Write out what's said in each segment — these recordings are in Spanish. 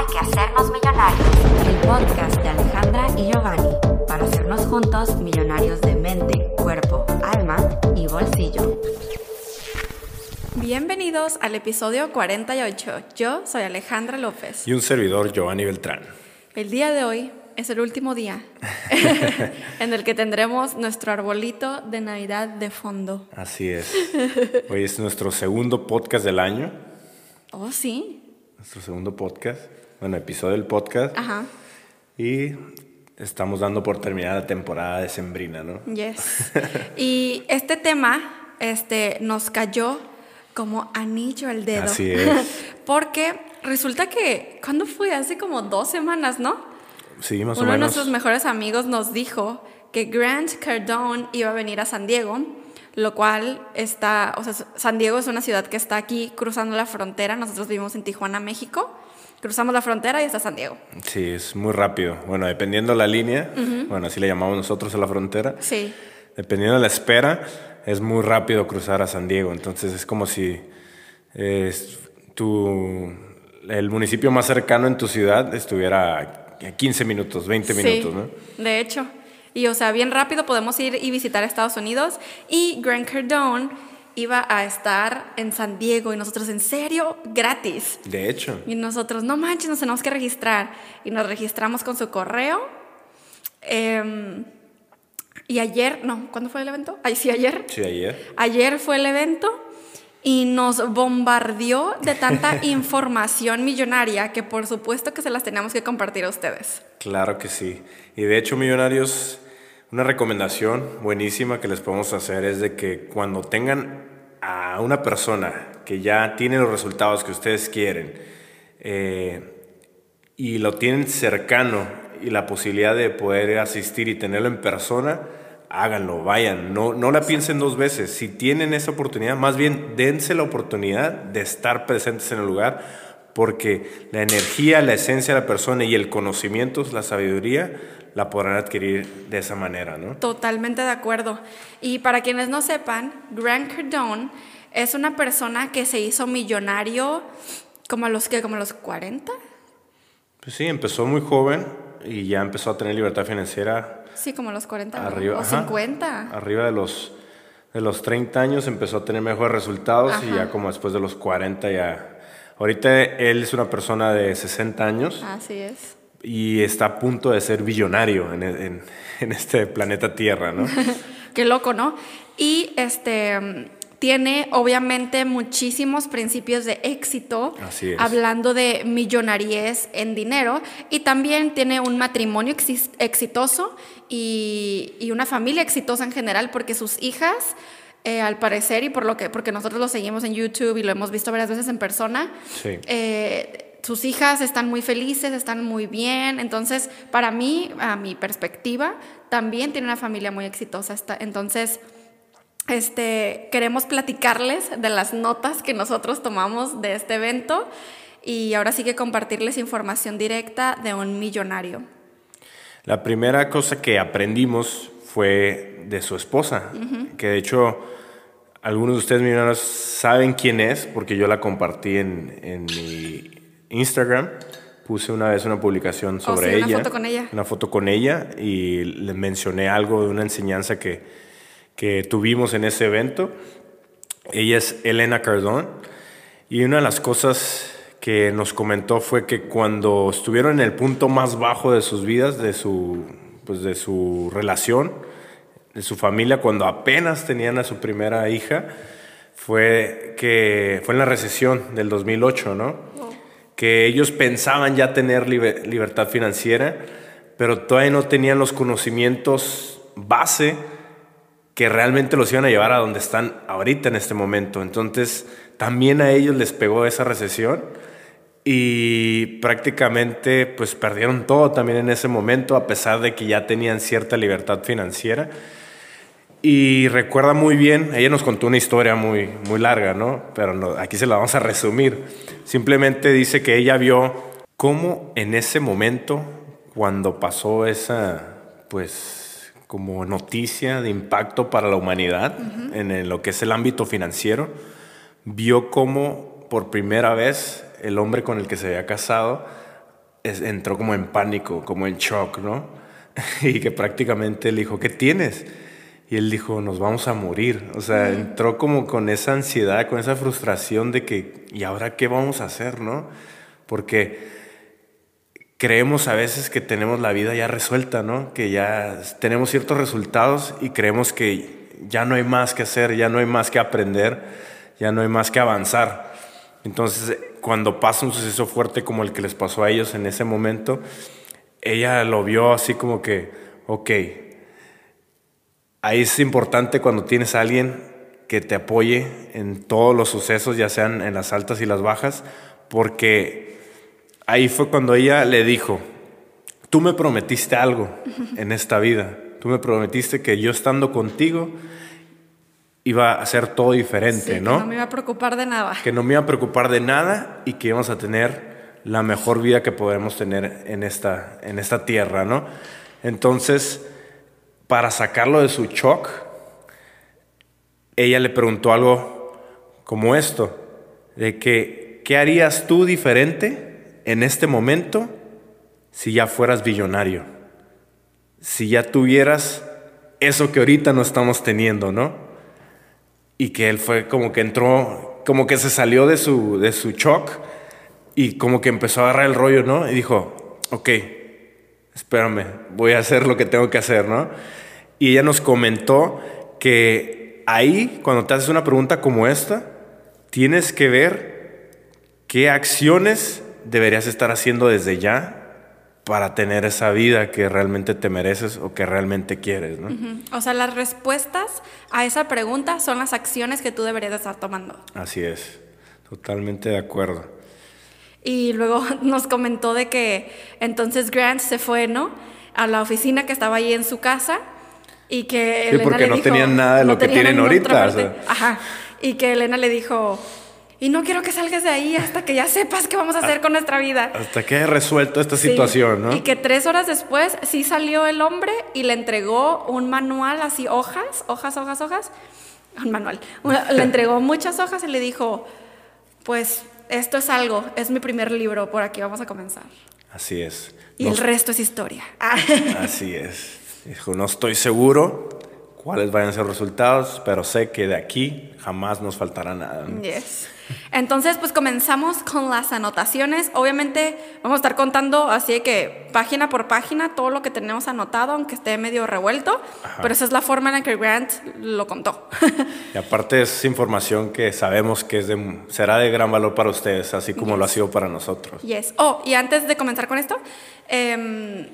Hay que hacernos millonarios. El podcast de Alejandra y Giovanni para hacernos juntos millonarios de mente, cuerpo, alma y bolsillo. Bienvenidos al episodio 48. Yo soy Alejandra López. Y un servidor, Giovanni Beltrán. El día de hoy es el último día en el que tendremos nuestro arbolito de Navidad de fondo. Así es. Hoy es nuestro segundo podcast del año. Oh, sí. Nuestro segundo podcast. Bueno, episodio del podcast. Ajá. Y estamos dando por terminada la temporada de Sembrina, ¿no? Yes. Y este tema este, nos cayó como anillo al dedo. Así es. Porque resulta que, ¿cuándo fue? Hace como dos semanas, ¿no? Sí, más Uno o de menos. nuestros mejores amigos nos dijo que Grant Cardone iba a venir a San Diego, lo cual está, o sea, San Diego es una ciudad que está aquí cruzando la frontera. Nosotros vivimos en Tijuana, México. Cruzamos la frontera y está San Diego. Sí, es muy rápido. Bueno, dependiendo la línea, bueno, así le llamamos nosotros a la frontera. Sí. Dependiendo de la espera, es muy rápido cruzar a San Diego. Entonces es como si es tu, el municipio más cercano en tu ciudad estuviera a 15 minutos, 20 minutos, sí, ¿no? De hecho. Y o sea, bien rápido podemos ir y visitar Estados Unidos. Y Grant Cardone iba a estar en San Diego y nosotros, ¿en serio? Gratis. De hecho. Y nosotros, no manches, nos tenemos que registrar. Y nos registramos con su correo. Em, y ayer, no, ¿cuándo fue el evento? Ay, sí, ayer. Sí, ayer. Ayer fue el evento y nos bombardeó de tanta información millonaria que por supuesto que se las teníamos que compartir a ustedes. Claro que sí. Y de hecho, millonarios, una recomendación buenísima que les podemos hacer es de que cuando tengan a una persona que ya tiene los resultados que ustedes quieren eh, y lo tienen cercano y la posibilidad de poder asistir y tenerlo en persona, háganlo, vayan, no, no la piensen dos veces. Si tienen esa oportunidad, más bien dense la oportunidad de estar presentes en el lugar, porque la energía, la esencia de la persona y el conocimiento, la sabiduría, la podrán adquirir de esa manera, ¿no? Totalmente de acuerdo. Y para quienes no sepan, Grant Cardone es una persona que se hizo millonario como a los que como a los 40. Pues sí, empezó muy joven y ya empezó a tener libertad financiera Sí, como a los 40 ¿no? arriba. o ajá, 50. Arriba de los, de los 30 años empezó a tener mejores resultados y Ajá. ya como después de los 40 ya... Ahorita él es una persona de 60 años Así es. Y está a punto de ser billonario en, en- en este planeta Tierra, ¿no? Qué loco, ¿no? Y este tiene obviamente muchísimos principios de éxito, Así es. hablando de millonariez en dinero, y también tiene un matrimonio exis- exitoso y, y una familia exitosa en general, porque sus hijas, eh, al parecer, y por lo que, porque nosotros lo seguimos en YouTube y lo hemos visto varias veces en persona, Sí. eh, sus hijas están muy felices, están muy bien. Entonces, para mí, a mi perspectiva, también tiene una familia muy exitosa. Entonces, este, queremos platicarles de las notas que nosotros tomamos de este evento y ahora sí que compartirles información directa de un millonario. La primera cosa que aprendimos fue de su esposa, que de hecho algunos de ustedes millonarios saben quién es, porque yo la compartí en, en mi Instagram. Puse una vez una publicación sobre Oh, sí, una ella. foto con ella. Una foto con ella y le mencioné algo de una enseñanza que, que tuvimos en ese evento. Ella es Elena Cardón y una de las cosas que nos comentó fue que cuando estuvieron en el punto más bajo de sus vidas, de su, pues de su relación, de su familia, cuando apenas tenían a su primera hija, fue que fue en la recesión del 2008, ¿no? Que ellos pensaban ya tener libe- libertad financiera, pero todavía no tenían los conocimientos base que realmente los iban a llevar a donde están ahorita en este momento. Entonces, también a ellos les pegó esa recesión y prácticamente pues perdieron todo también en ese momento, a pesar de que ya tenían cierta libertad financiera. Y recuerda muy bien, ella nos contó una historia muy, muy larga, ¿no? Pero no- aquí se la vamos a resumir. Simplemente dice que ella vio cómo en ese momento, cuando pasó esa, pues, como noticia de impacto para la humanidad en el- lo que es el ámbito financiero, vio cómo por primera vez el hombre con el que se había casado es- entró como en pánico, como en shock, ¿no? Y que prácticamente le dijo, ¿qué tienes? Y él dijo, nos vamos a morir. O sea, entró como con esa ansiedad, con esa frustración de que, ¿y ahora qué vamos a hacer, no? Porque creemos a veces que tenemos la vida ya resuelta, ¿no? Que ya tenemos ciertos resultados y creemos que ya no hay más que hacer, ya no hay más que aprender, ya no hay más que avanzar. Entonces, cuando pasa un suceso fuerte como el que les pasó a ellos en ese momento, ella lo vio así como que, ok, ahí es importante cuando tienes a alguien que te apoye en todos los sucesos, ya sean en las altas y las bajas, porque ahí fue cuando ella le dijo, tú me prometiste algo en esta vida, tú me prometiste que yo estando contigo iba a hacer todo diferente, Sí, que ¿no? no me iba a preocupar de nada. que no me iba a preocupar de nada y que íbamos a tener la mejor vida que podremos tener en esta, en esta tierra, ¿no? Entonces, para sacarlo de su shock, ella le preguntó algo como esto, de que, ¿qué harías tú diferente en este momento si ya fueras billonario? Si ya tuvieras eso que ahorita no estamos teniendo, ¿no? y que él fue como que entró, como que se salió de su, de su shock y como que empezó a agarrar el rollo, ¿no? Y dijo, ok, espérame, voy a hacer lo que tengo que hacer, ¿no? Y ella nos comentó que ahí, cuando te haces una pregunta como esta, tienes que ver qué acciones deberías estar haciendo desde ya para tener esa vida que realmente te mereces o que realmente quieres, ¿no? O sea, las respuestas a esa pregunta son las acciones que tú deberías de estar tomando. Así es, totalmente de acuerdo. Y luego nos comentó de que entonces Grant se fue, ¿no? A la oficina que estaba ahí en su casa y que Sí, Elena porque le no dijo- tenían nada de lo que tenían tienen ahorita, o sea. Ajá. Y que Elena le dijo, y no quiero que salgas de ahí hasta que ya sepas qué vamos a hacer con nuestra vida. Hasta que haya resuelto esta Sí. situación, ¿no? Y que tres horas después sí salió el hombre y le entregó un manual así, hojas, hojas, hojas, hojas. Un manual. Le entregó muchas hojas y le dijo, pues esto es algo, es mi primer libro, por aquí vamos a comenzar. Así es. Y No- el resto es historia. así es. Dijo, no estoy seguro cuáles vayan a ser los resultados, pero sé que de aquí jamás nos faltará nada. Yes. Entonces, pues comenzamos con las anotaciones. Obviamente vamos a estar contando así que página por página todo lo que tenemos anotado, aunque esté medio revuelto, pero esa es la forma en la que Grant lo contó. Y aparte es información que sabemos que es de- será de gran valor para ustedes, así como lo ha sido para nosotros. yes. Oh, y antes de comenzar con esto, em,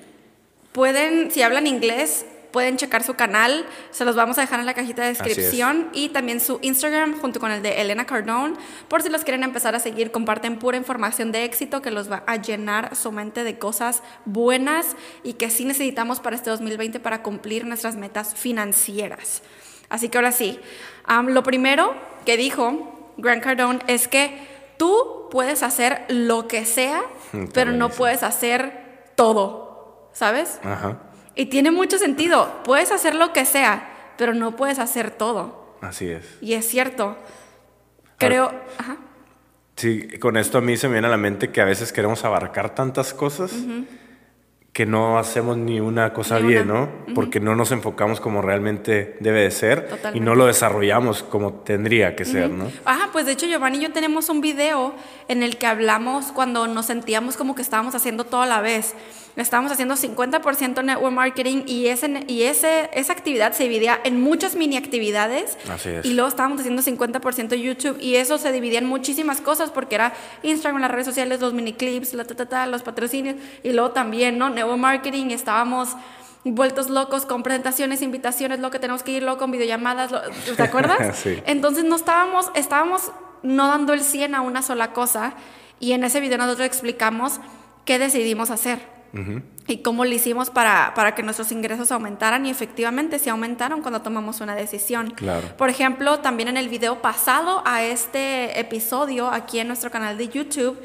pueden, si hablan inglés, pueden checar su canal, se los vamos a dejar en la cajita de descripción. Y también su Instagram junto con el de Elena Cardone, por si los quieren empezar a seguir, comparten pura información de éxito que los va a llenar su mente de cosas buenas y que sí necesitamos para este 2020 para cumplir nuestras metas financieras. Así que ahora sí, lo primero que dijo Grant Cardone es que tú puedes hacer lo que sea, pero no puedes hacer todo, ¿sabes? Ajá, Y tiene mucho sentido. Puedes hacer lo que sea, pero no puedes hacer todo. así es. Y es cierto. Creo. Ajá. Sí, con esto a mí se me viene a la mente que a veces queremos abarcar tantas cosas que no hacemos ni una cosa Ni bien, una. ¿no? Porque no nos enfocamos como realmente debe de ser y Totalmente. no lo desarrollamos como tendría que ser, ¿no? Ajá, pues de hecho Giovanni y yo tenemos un video en el que hablamos cuando nos sentíamos como que estábamos haciendo todo a la vez. Estábamos haciendo 50% network marketing y, ese, y ese, esa actividad se dividía en muchas mini actividades. Así es. Y luego estábamos haciendo 50% YouTube y eso se dividía en muchísimas cosas porque era Instagram, las redes sociales, los mini clips, la, ta, ta, ta, los patrocinios y luego también, ¿no? Network marketing, estábamos vueltos locos con presentaciones, invitaciones, lo que tenemos que ir, luego con videollamadas, lo- ¿te acuerdas? Sí. Entonces no estábamos, estábamos no dando el 100 a una sola cosa y en ese video nosotros explicamos qué decidimos hacer y cómo lo hicimos para, para que nuestros ingresos aumentaran y efectivamente se aumentaron cuando tomamos una decisión. Claro. Por ejemplo, también en el video pasado a este episodio aquí en nuestro canal de YouTube,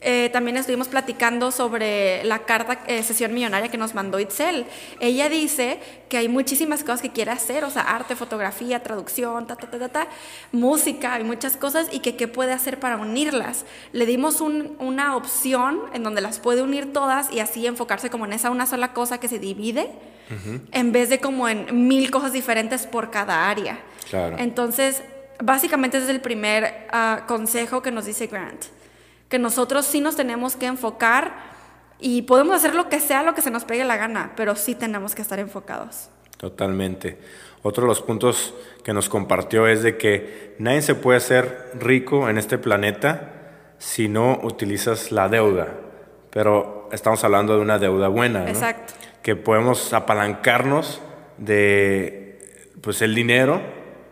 eh, también estuvimos platicando sobre la carta eh, sesión millonaria que nos mandó Itzel. Ella dice que hay muchísimas cosas que quiere hacer, o sea, arte, fotografía, traducción, ta, ta, ta, ta, música, hay muchas cosas y que qué puede hacer para unirlas. Le dimos una opción en donde las puede unir todas y así enfocarse como en esa una sola cosa que se divide, en vez de como en mil cosas diferentes por cada área. Claro. Entonces, básicamente ese es el primer ah, consejo que nos dice Grant que nosotros sí nos tenemos que enfocar y podemos hacer lo que sea, lo que se nos pegue la gana, pero sí tenemos que estar enfocados. Totalmente. Otro de los puntos que nos compartió es de que nadie se puede hacer rico en este planeta si no utilizas la deuda. Pero estamos hablando de una deuda buena, ¿no? Exacto. Que podemos apalancarnos de pues el dinero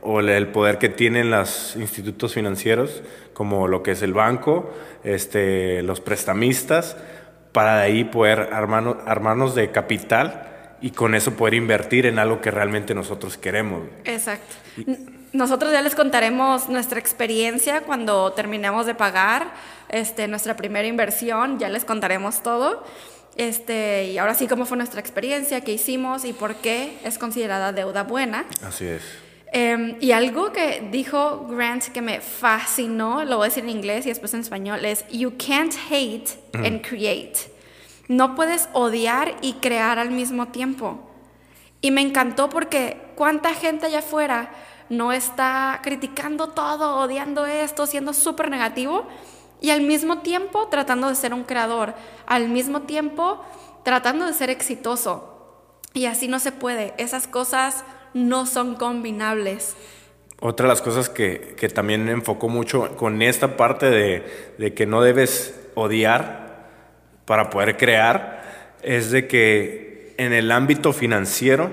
o el poder que tienen los institutos financieros, como lo que es el banco, este, los prestamistas, para de ahí poder armarnos, armarnos de capital y con eso poder invertir en algo que realmente nosotros queremos. Exacto. Nosotros ya les contaremos nuestra experiencia cuando terminemos de pagar este, nuestra primera inversión, ya les contaremos todo. Este, y ahora sí, cómo fue nuestra experiencia, qué hicimos y por qué es considerada deuda buena. Así es. Em, y algo que dijo Grant que me fascinó, lo voy a decir en inglés y después en español, es You can't hate and create. No puedes odiar y crear al mismo tiempo. Y me encantó porque cuánta gente allá afuera no está criticando todo, odiando esto, siendo súper negativo y al mismo tiempo tratando de ser un creador, al mismo tiempo tratando de ser exitoso. Y así no se puede. Esas cosas no son combinables. Otra de las cosas que, que también enfocó mucho con esta parte de, de, que no debes odiar para poder crear es de que en el ámbito financiero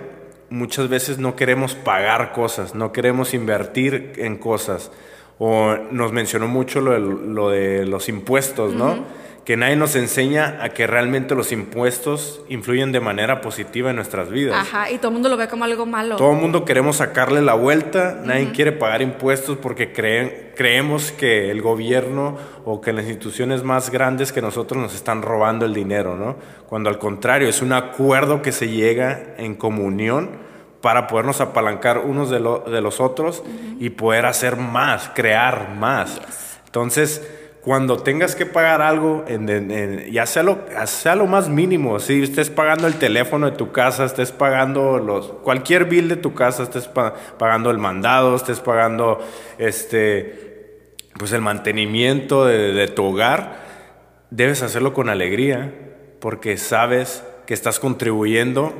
muchas veces no queremos pagar cosas, no queremos invertir en cosas. O nos mencionó mucho lo de, lo de los impuestos, ¿no? Que nadie nos enseña a que realmente los impuestos influyen de manera positiva en nuestras vidas. Ajá, y todo el mundo lo ve como algo malo. Todo el mundo queremos sacarle la vuelta, nadie quiere pagar impuestos porque creen, creemos que el gobierno o que las instituciones más grandes que nosotros nos están robando el dinero, ¿no? Cuando al contrario, es un acuerdo que se llega en comunión para podernos apalancar unos de, de los otros y poder hacer más, crear más. Entonces, cuando tengas que pagar algo, en, ya sea lo, sea lo más mínimo, si estés pagando el teléfono de tu casa, estés pagando los, cualquier bill de tu casa, estés pagando el mandado, estés pagando este, pues el mantenimiento de, tu hogar, debes hacerlo con alegría, porque sabes que estás contribuyendo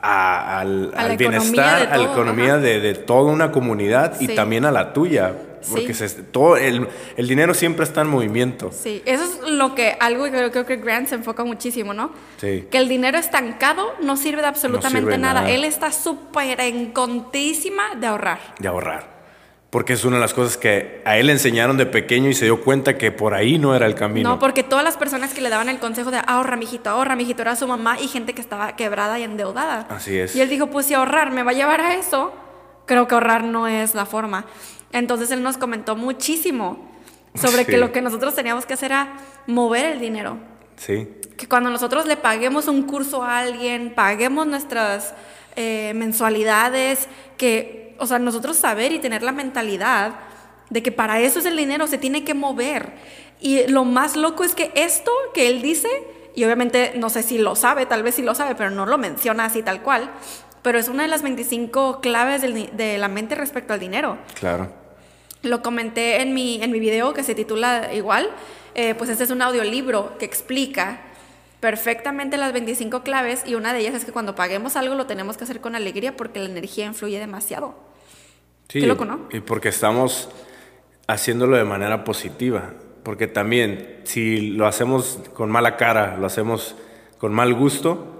al, bienestar, a la economía de, toda una comunidad y también a la tuya. Porque todo el, el, dinero siempre está en movimiento. Sí, eso es lo que, algo que creo que Grant se enfoca muchísimo, ¿no? Sí. Que el dinero estancado no sirve de absolutamente nada. Él está súper encontísima de ahorrar. De ahorrar. Porque es una de las cosas que a él le enseñaron de pequeño y se dio cuenta que por ahí no era el camino. No, porque todas las personas que le daban el consejo de ahorra, mijito, ahorra, mijito, era su mamá y gente que estaba quebrada y endeudada. Así es. Y él dijo, pues si ahorrar me va a llevar a eso, creo que ahorrar no es la forma. Entonces él nos comentó muchísimo sobre que lo que nosotros teníamos que hacer era mover el dinero. Sí. Que cuando nosotros le paguemos un curso a alguien, paguemos nuestras eh, mensualidades, que, o sea, nosotros saber y tener la mentalidad de que para eso es el dinero, se tiene que mover. Y lo más loco es que esto que él dice, y obviamente no sé si lo sabe, tal vez sí lo sabe, pero no lo menciona así tal cual, pero es una de las 25 claves de la mente respecto al dinero. Claro. Lo comenté en mi, en mi video que se titula igual, eh, pues este es un audiolibro que explica perfectamente las 25 claves y una de ellas es que cuando paguemos algo lo tenemos que hacer con alegría porque la energía influye demasiado. Sí, Qué loco, ¿no? Y porque estamos haciéndolo de manera positiva, porque también si lo hacemos con mala cara, lo hacemos con mal gusto,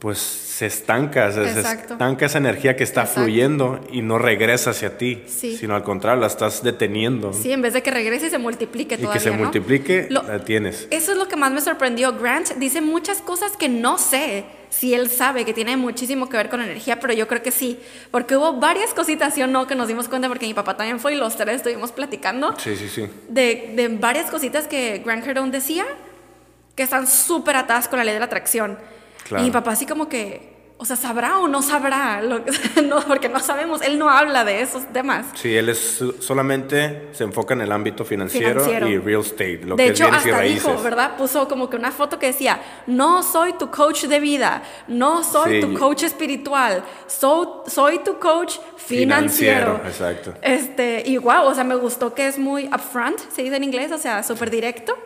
pues se estanca, se, estanca esa energía que está Exacto. fluyendo y no regresa hacia ti, Sí. sino al contrario, la estás deteniendo. Sí, en vez de que regrese y se multiplique y todavía, que se ¿no? multiplique, Lo- la tienes. Eso es lo que más me sorprendió. Grant dice muchas cosas que no sé si él sabe, que tiene muchísimo que ver con energía, pero yo creo que sí. Porque hubo varias cositas, ¿sí o no? Que nos dimos cuenta, porque mi papá también fue y los tres estuvimos platicando Sí, sí, sí. de, de varias cositas que Grant Cardone decía que están súper atadas con la ley de la atracción. Claro. Y mi papá así como que, o sea, ¿sabrá o no sabrá? Lo- no, porque no sabemos, él no habla de esos temas. Sí, él es solamente se enfoca en el ámbito financiero, Financiero. y real estate, lo de que hecho, es bienes y hasta raíces. dijo, ¿verdad? Puso como que una foto que decía, no soy tu coach de vida, no soy Sí. tu coach espiritual, soy, soy tu coach financiero. Financiero, exacto. Este, y wow, o sea, me gustó que es muy upfront, se dice en inglés, o sea, súper directo.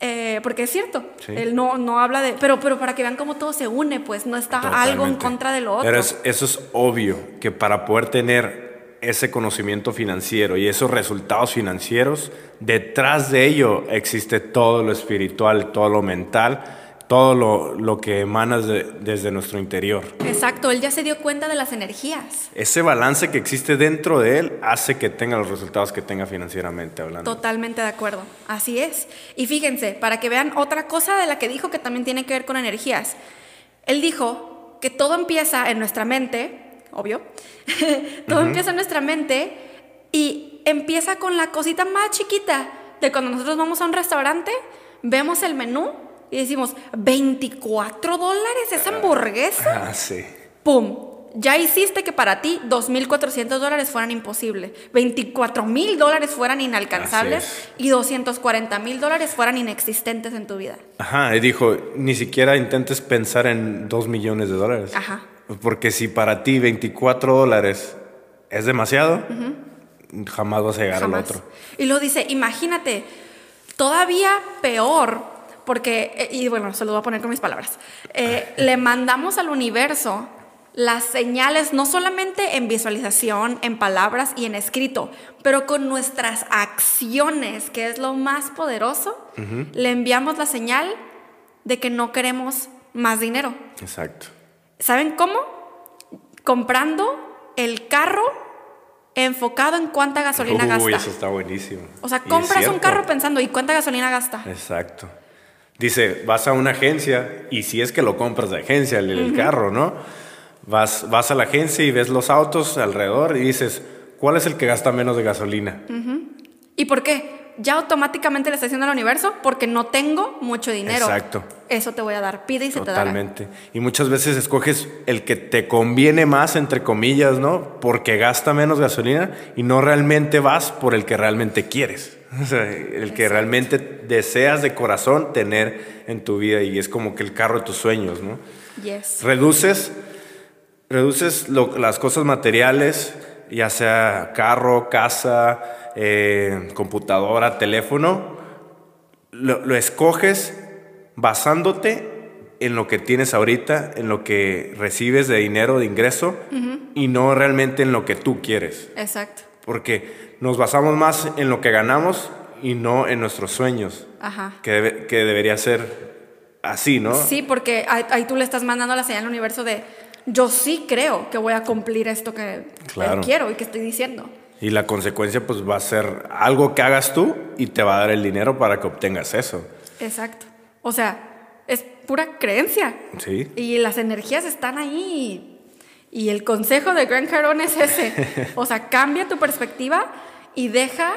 Eh, porque es cierto, Sí. él no, no habla de... Pero, pero para que vean cómo todo se une, pues no está algo en contra de lo otro. Pero es- eso es obvio, que para poder tener ese conocimiento financiero y esos resultados financieros, detrás de ello existe todo lo espiritual, todo lo mental, todo lo, lo que emana de- desde nuestro interior. Exacto, él ya se dio cuenta de las energías. Ese balance que existe dentro de él hace que tenga los resultados que tenga financieramente hablando. Totalmente de acuerdo, así es. Y fíjense, para que vean otra cosa de la que dijo que también tiene que ver con energías. Él dijo que todo empieza en nuestra mente, obvio, todo empieza en nuestra mente y empieza con la cosita más chiquita de cuando nosotros vamos a un restaurante, vemos el menú y decimos, 24 dólares esa hamburguesa. Ah, sí. ¡Pum! Ya hiciste que para ti 2.400 dólares fueran imposible, 24.000 dólares fueran inalcanzables y 240.000 dólares fueran inexistentes en tu vida. Ajá, y dijo, ni siquiera intentes pensar en dos millones de dólares. Ajá. Porque si para ti 24 dólares es demasiado, jamás vas a llegar al otro. Y lo dice, imagínate, todavía peor, porque, eh, y bueno, se lo voy a poner con mis palabras, eh, le mandamos al universo las señales no solamente en visualización, en palabras y en escrito, pero con nuestras acciones, que es lo más poderoso, le enviamos la señal de que no queremos más dinero. Exacto. ¿Saben cómo? Comprando el carro enfocado en cuánta gasolina Uy, gasta. eso está buenísimo. O sea, compras un carro pensando, ¿y cuánta gasolina gasta? Exacto. Dice, vas a una agencia y si es que lo compras de agencia, el, el carro, ¿no? Vas, vas a la agencia y ves los autos alrededor y dices, ¿cuál es el que gasta menos de gasolina? ¿Y por qué? Ya automáticamente le está diciendo al universo, porque no tengo mucho dinero. Exacto. Eso te voy a dar. Pide y se te dará. Totalmente. Y muchas veces escoges el que te conviene más, entre comillas, ¿no? Porque gasta menos gasolina y no realmente vas por el que realmente quieres. O sea, el que realmente deseas de corazón tener en tu vida y es como que el carro de tus sueños, ¿no? Yes. Reduces, reduces lo- las cosas materiales, ya sea carro, casa, eh, computadora, teléfono, lo, lo escoges basándote en lo que tienes ahorita, en lo que recibes de dinero, de ingreso, y no realmente en lo que tú quieres. Exacto. Porque nos basamos más en lo que ganamos y no en nuestros sueños, Ajá. que, debe- que debería ser así, ¿no? Sí, porque ahí, ahí tú le estás mandando la señal al universo de yo sí creo que voy a cumplir esto que Claro. que quiero y que estoy diciendo. Y la consecuencia pues va a ser algo que hagas tú y te va a dar el dinero para que obtengas eso. Exacto. O sea, es pura creencia. Sí. Y las energías están ahí. Y el consejo de Grant Cardone es ese. O sea, cambia tu perspectiva y deja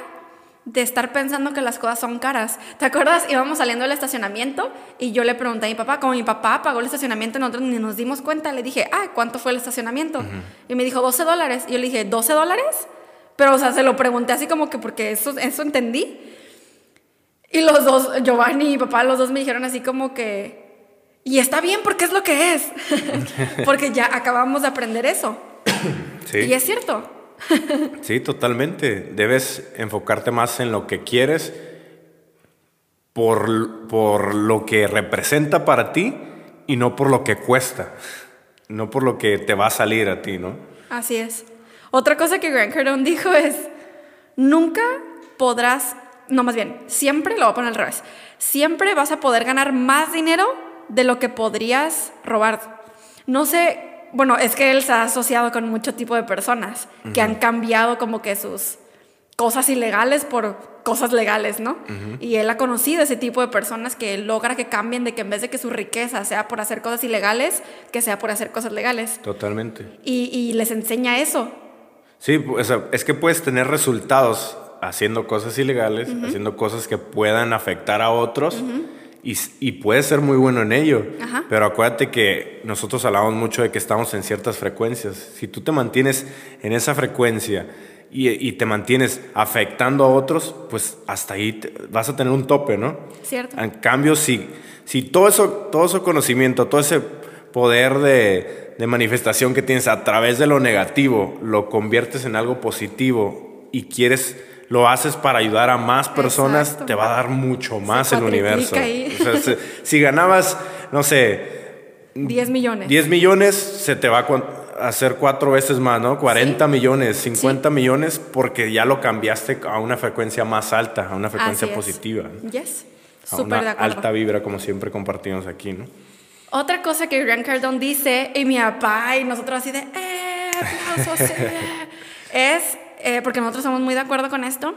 de estar pensando que las cosas son caras. ¿Te acuerdas? Íbamos saliendo del estacionamiento y yo le pregunté a mi papá, como mi papá pagó el estacionamiento, nosotros ni nos dimos cuenta, le dije, ah, ¿cuánto fue el estacionamiento? Y me dijo, 12 dólares. Y yo le dije, ¿12 dólares? Pero, o sea, se lo pregunté así como que porque eso, eso entendí. Y los dos, Giovanni y mi papá, los dos me dijeron así como que, y está bien porque es lo que es, porque ya acabamos de aprender eso. Sí. Y es cierto. Sí, totalmente. Debes enfocarte más en lo que quieres por, por lo que representa para ti y no por lo que cuesta, no por lo que te va a salir a ti, ¿no? Así es. Otra cosa que Grant Cardone dijo es, nunca podrás, no más bien, siempre, lo voy a poner al revés, siempre vas a poder ganar más dinero de lo que podrías robar. no sé, bueno, es que él se ha asociado con mucho tipo de personas que han cambiado como que sus cosas ilegales por cosas legales, ¿no? Y él ha conocido ese tipo de personas que logra que cambien de que en vez de que su riqueza sea por hacer cosas ilegales, que sea por hacer cosas legales. Totalmente. Y, y les enseña eso. Sí, o sea, es que puedes tener resultados haciendo cosas ilegales, haciendo cosas que puedan afectar a otros. Y, y puedes ser muy bueno en ello, Ajá. pero acuérdate que nosotros hablamos mucho de que estamos en ciertas frecuencias. Si tú te mantienes en esa frecuencia y, y te mantienes afectando a otros, pues hasta ahí te- vas a tener un tope, ¿no? ¿Cierto? En cambio, si, si todo, eso, todo ese conocimiento, todo ese poder de, de manifestación que tienes a través de lo negativo, lo conviertes en algo positivo y quieres, lo haces para ayudar a más personas, Exacto. te va a dar mucho más el universo. ahí. O sea, si, ganabas, no sé, 10 millones. 10 millones, se te va a hacer cuatro veces más, ¿no? 40 millones, 50 millones, porque ya lo cambiaste a una frecuencia más alta, a una frecuencia positiva. Yes. A una de acuerdo. alta vibra, como siempre compartimos aquí, ¿no? Otra cosa que Grant Cardone dice, y mi papá y nosotros así de, ¡eh! aplausos, eh", es, eh, porque nosotros estamos muy de acuerdo con esto,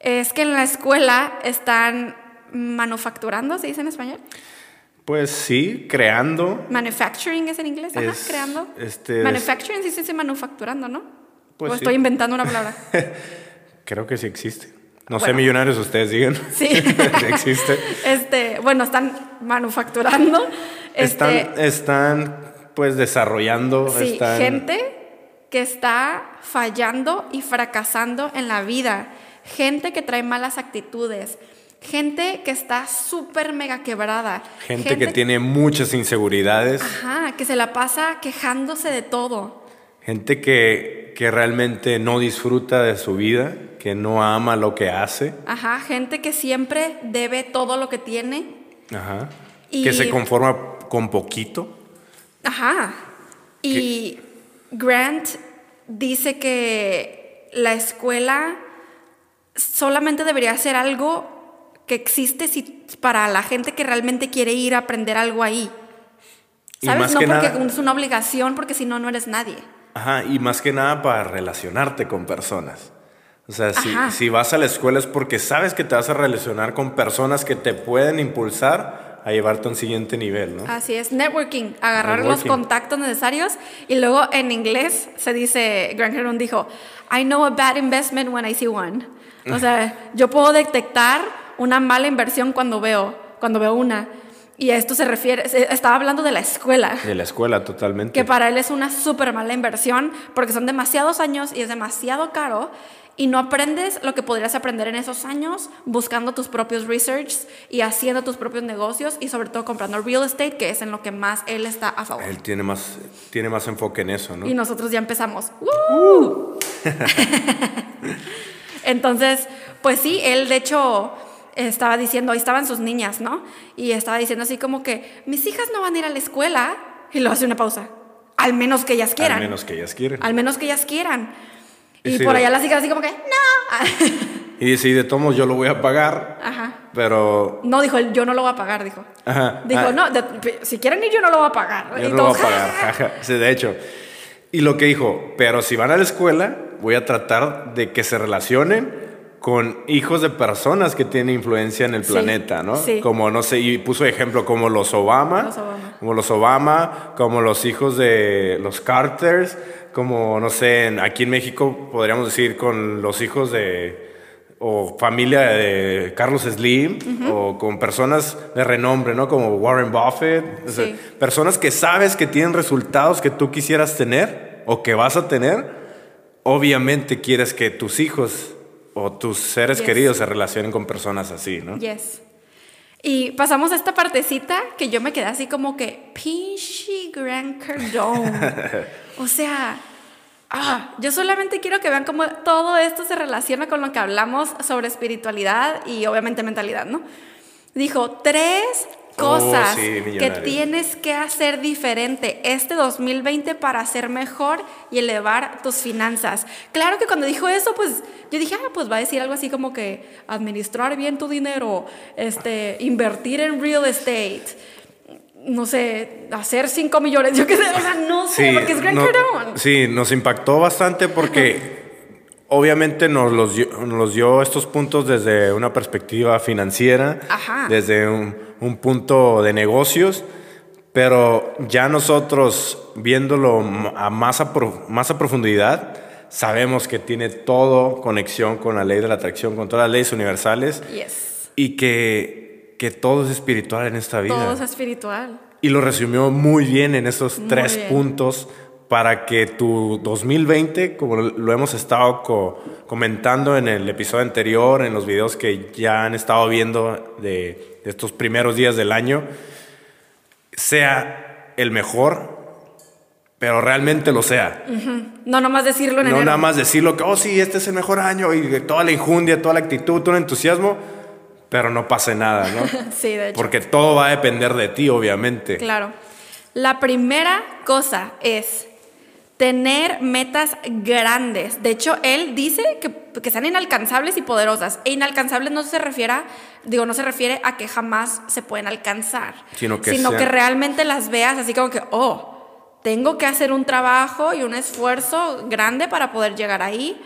es que en la escuela están manufacturando, ¿se dice en español? Pues sí, creando. Manufacturing es en inglés, ajá, Es, creando. este, Manufacturing sí se dice manufacturando, ¿no? Pues o sí. estoy inventando una palabra. Creo que sí existe. No sé, Bueno. millonarios, ustedes digan. Sí. Sí existe. Este, bueno, están manufacturando. Están, Este, están, pues, desarrollando. Sí, están, gente que está fallando y fracasando en la vida, gente que trae malas actitudes, gente que está súper mega quebrada, gente que tiene muchas inseguridades. ajá, que se la pasa quejándose de todo. Gente que, que realmente no disfruta de su vida, que no ama lo que hace. Ajá, gente que siempre debe todo lo que tiene. Ajá. Y- Que se conforma con poquito. Ajá. Y Grant dice que la escuela solamente debería ser algo que existe si, para la gente que realmente quiere ir a aprender algo ahí. ¿Sabes? No que porque nada- es una obligación, porque si no, no eres nadie. Ajá, y más que nada para relacionarte con personas. O sea, si, si vas a la escuela es porque sabes que te vas a relacionar con personas que te pueden impulsar a llevarte a un siguiente nivel, ¿no? Así es, networking, agarrar los Networking. contactos necesarios y luego en inglés se dice, Grant Cardone dijo, I know a bad investment when I see one. O sea, yo puedo detectar una mala inversión cuando veo, cuando veo una. Y a esto se refiere, estaba hablando de la escuela, De la escuela, totalmente. que para él es una súper mala inversión porque son demasiados años y es demasiado caro y no aprendes lo que podrías aprender en esos años buscando tus propios research y haciendo tus propios negocios y sobre todo comprando real estate, que es en lo que más él está a favor. Él tiene más, tiene más enfoque en eso, ¿no? Y nosotros ya empezamos. ¡Woo! Entonces, pues sí, él de hecho estaba diciendo, ahí estaban sus niñas, ¿no? Y estaba diciendo así como que, mis hijas no van a ir a la escuela. Y lo hace una pausa. Al menos que ellas quieran. Al menos que ellas quieren. Al menos que ellas quieran. Y Y sí, por allá las hijas así como que, no. Y dice, y de todos yo lo voy a pagar, Ajá. pero... No, dijo él, yo no lo voy a pagar, dijo. Aja, Dijo, ah, no, de- si quieren ir, yo no lo voy a pagar. Yo Y no lo voy a pagar. Sí, de hecho. Y lo que dijo, pero si van a la escuela, voy a tratar de que se relacionen con hijos de personas que tienen influencia en el Sí, planeta, ¿no? sí. Como, no sé, y puso ejemplo como los Obama, Los Obama. Como los Obama, como los hijos de los Carters, como, no sé, en- aquí en México podríamos decir con los hijos de o familia de Carlos Slim o con personas de renombre, ¿no? Como Warren Buffett, o sea, Sí. personas que sabes que tienen resultados que tú quisieras tener o que vas a tener, obviamente quieres que tus hijos o tus seres Yes. queridos se relacionen con personas así, ¿no? Yes. Y pasamos a esta partecita que yo me quedé así como que, pinche Grant Cardone. o sea, ah, yo solamente quiero que vean cómo todo esto se relaciona con lo que hablamos sobre espiritualidad y obviamente mentalidad, ¿no? Dijo, tres cosas Oh, sí, que tienes que hacer diferente este 2020 para ser mejor y elevar tus finanzas. Claro que cuando dijo eso, pues yo dije, ah, pues va a decir algo así como que administrar bien tu dinero, este, invertir en real estate. no sé, hacer 5 millones, yo qué sé, o sea, no sé, porque es Grant no- Cardone. Sí, nos impactó bastante porque obviamente nos los, dio, nos dio estos puntos desde una perspectiva financiera, Ajá. desde un, un punto de negocios, pero ya nosotros viéndolo a más, a más a profundidad, sabemos que tiene todo conexión con la ley de la atracción, con todas las leyes universales Yes. y que, que todo es espiritual en esta vida. Todo es espiritual. Y lo resumió muy bien en esos Muy tres bien. puntos para que tu 2020, como lo hemos estado co- comentando en el episodio anterior, en los videos que ya han estado viendo de estos primeros días del año, sea el mejor, pero realmente lo sea. No nomás decirlo en No enero. nada más decirlo que, oh sí, este es el mejor año y toda la injundia, toda la actitud, todo el entusiasmo, pero no pase nada, ¿no? Sí, de hecho. Porque todo va a depender de ti, obviamente. Claro. La primera cosa es tener metas grandes. De hecho, él dice que, que sean inalcanzables y poderosas. E inalcanzables no se refiere, a- digo, no se refiere a que jamás se pueden alcanzar, Sino que sino que realmente las veas así como que, oh, tengo que hacer un trabajo y un esfuerzo grande para poder llegar ahí.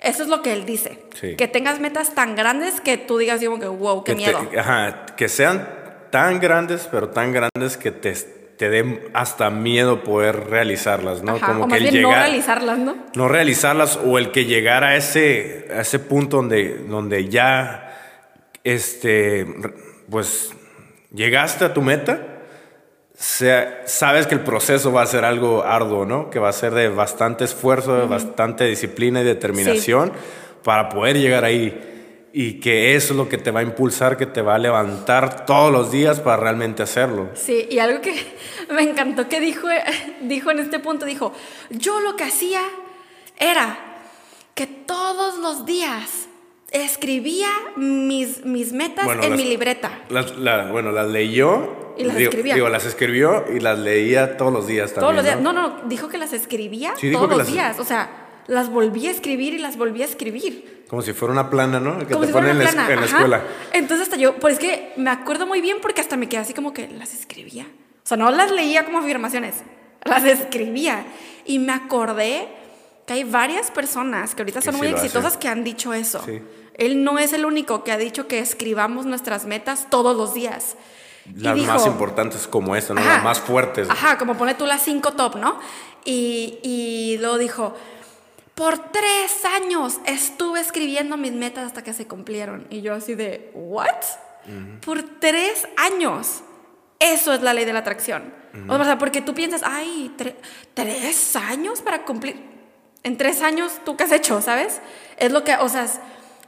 Eso es lo que él dice. Sí. Que tengas metas tan grandes que tú digas, digo, que wow, qué que miedo. te- ajá, que sean tan grandes, pero tan grandes que te, te den hasta miedo poder realizarlas, ¿no? Ajá, o más el bien no realizarlas, ¿no? no realizarlas o el que llegar a ese, a ese punto donde, donde ya, este, pues, llegaste a tu meta, sea, sabes que el proceso va a ser algo arduo, ¿no? Que va a ser de bastante esfuerzo, de bastante disciplina y determinación para poder llegar ahí. Y que eso es lo que te va a impulsar, que te va a levantar todos los días para realmente hacerlo. Sí, y algo que me encantó que dijo, dijo en este punto, dijo, yo lo que hacía era que todos los días escribía mis, mis metas Bueno, en las- mi libreta. Las, la- bueno, las leyó. Y las digo, escribía. Digo, las escribió y las leía todos los días también. todos los días. ¿no? No, no, dijo que las escribía Sí, todos los las- días. O sea, las volví a escribir y las volví a escribir. Como si fuera una plana, ¿no? Que Como te si ponen en, la, en la escuela. Entonces hasta yo, pues es que me acuerdo muy bien porque hasta me quedé así como que las escribía. O sea, no las leía como afirmaciones, las escribía. Y me acordé que hay varias personas que ahorita son muy exitosas hacen. que han dicho eso. Sí. Él no es el único que ha dicho que escribamos nuestras metas todos los días. Las dijo- más importantes como esta, ¿no? Ajá. Las más fuertes. Ajá, como pone tú las cinco top, ¿no? Y, y luego dijo, por tres años estuve escribiendo mis metas hasta que se cumplieron. Y yo así de, ¿what? Por tres años. Eso es la ley de la atracción. O sea, porque tú piensas, ay, tre- tres años para cumplir. En tres años, ¿tú qué has hecho, sabes? Es lo que, o sea,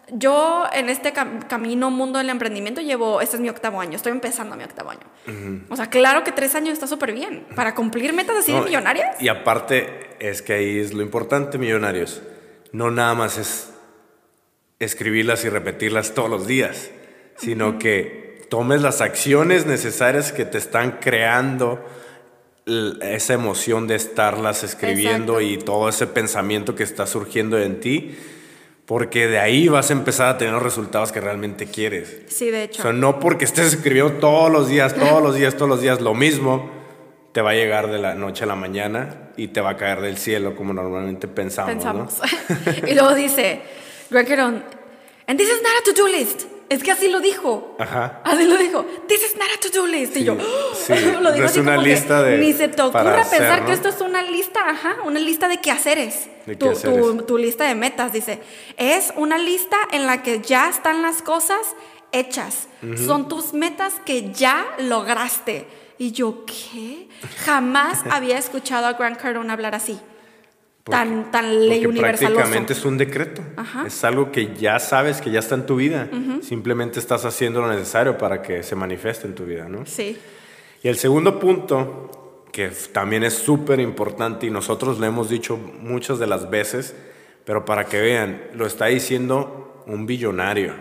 yo en este cam- camino, mundo del emprendimiento, llevo, este es mi octavo año, estoy empezando mi octavo año. O sea, claro que tres años está súper bien. Para cumplir metas así de millonarias. Y aparte, es que ahí es lo importante, millonarios. No nada más es escribirlas y repetirlas todos los días, sino que tomes las acciones necesarias que te están creando esa emoción de estarlas escribiendo Exacto. y todo ese pensamiento que está surgiendo en ti, porque de ahí vas a empezar a tener los resultados que realmente quieres. Sí, de O hecho. sea, no porque estés escribiendo todos los días, todos los días, todos los días lo mismo, te va a llegar de la noche a la mañana y te va a caer del cielo como normalmente pensamos. ¿no? pensamos. y luego dice, Greg and this is not a to-do list. Es que así lo dijo. Ajá. Así lo dijo. This is not a to-do list. y yo, sí. lo digo No es así una como que lista de- Ni se te ocurra hacer, pensar ¿no? que esto es una lista, ajá, una lista de quehaceres. De tu, quehaceres. tu- tu lista de metas, dice. Es una lista en la que ya están las cosas hechas. Son tus metas que ya lograste. Y yo, ¿qué? Jamás había escuchado a Grant Cardone hablar así. Tan, tan ley Porque universaloso. prácticamente es un decreto. Ajá. Es algo que ya sabes que ya está en tu vida. Simplemente estás haciendo lo necesario para que se manifieste en tu vida, ¿no? Sí. Y el segundo punto, que también es súper importante y nosotros lo hemos dicho muchas de las veces, pero para que vean, lo está diciendo un billonario.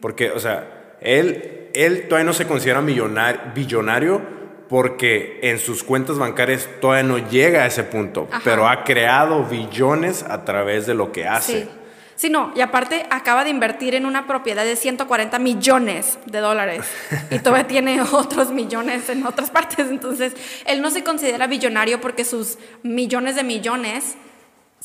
Porque, o sea, él, él todavía no se considera millonario, billonario porque en sus cuentas bancarias todavía no llega a ese punto, Ajá. pero ha creado billones a través de lo que hace. Sí. Sí, no, y aparte acaba de invertir en una propiedad de 140 millones de dólares y todavía tiene otros millones en otras partes. Entonces, él no se considera billonario porque sus millones de millones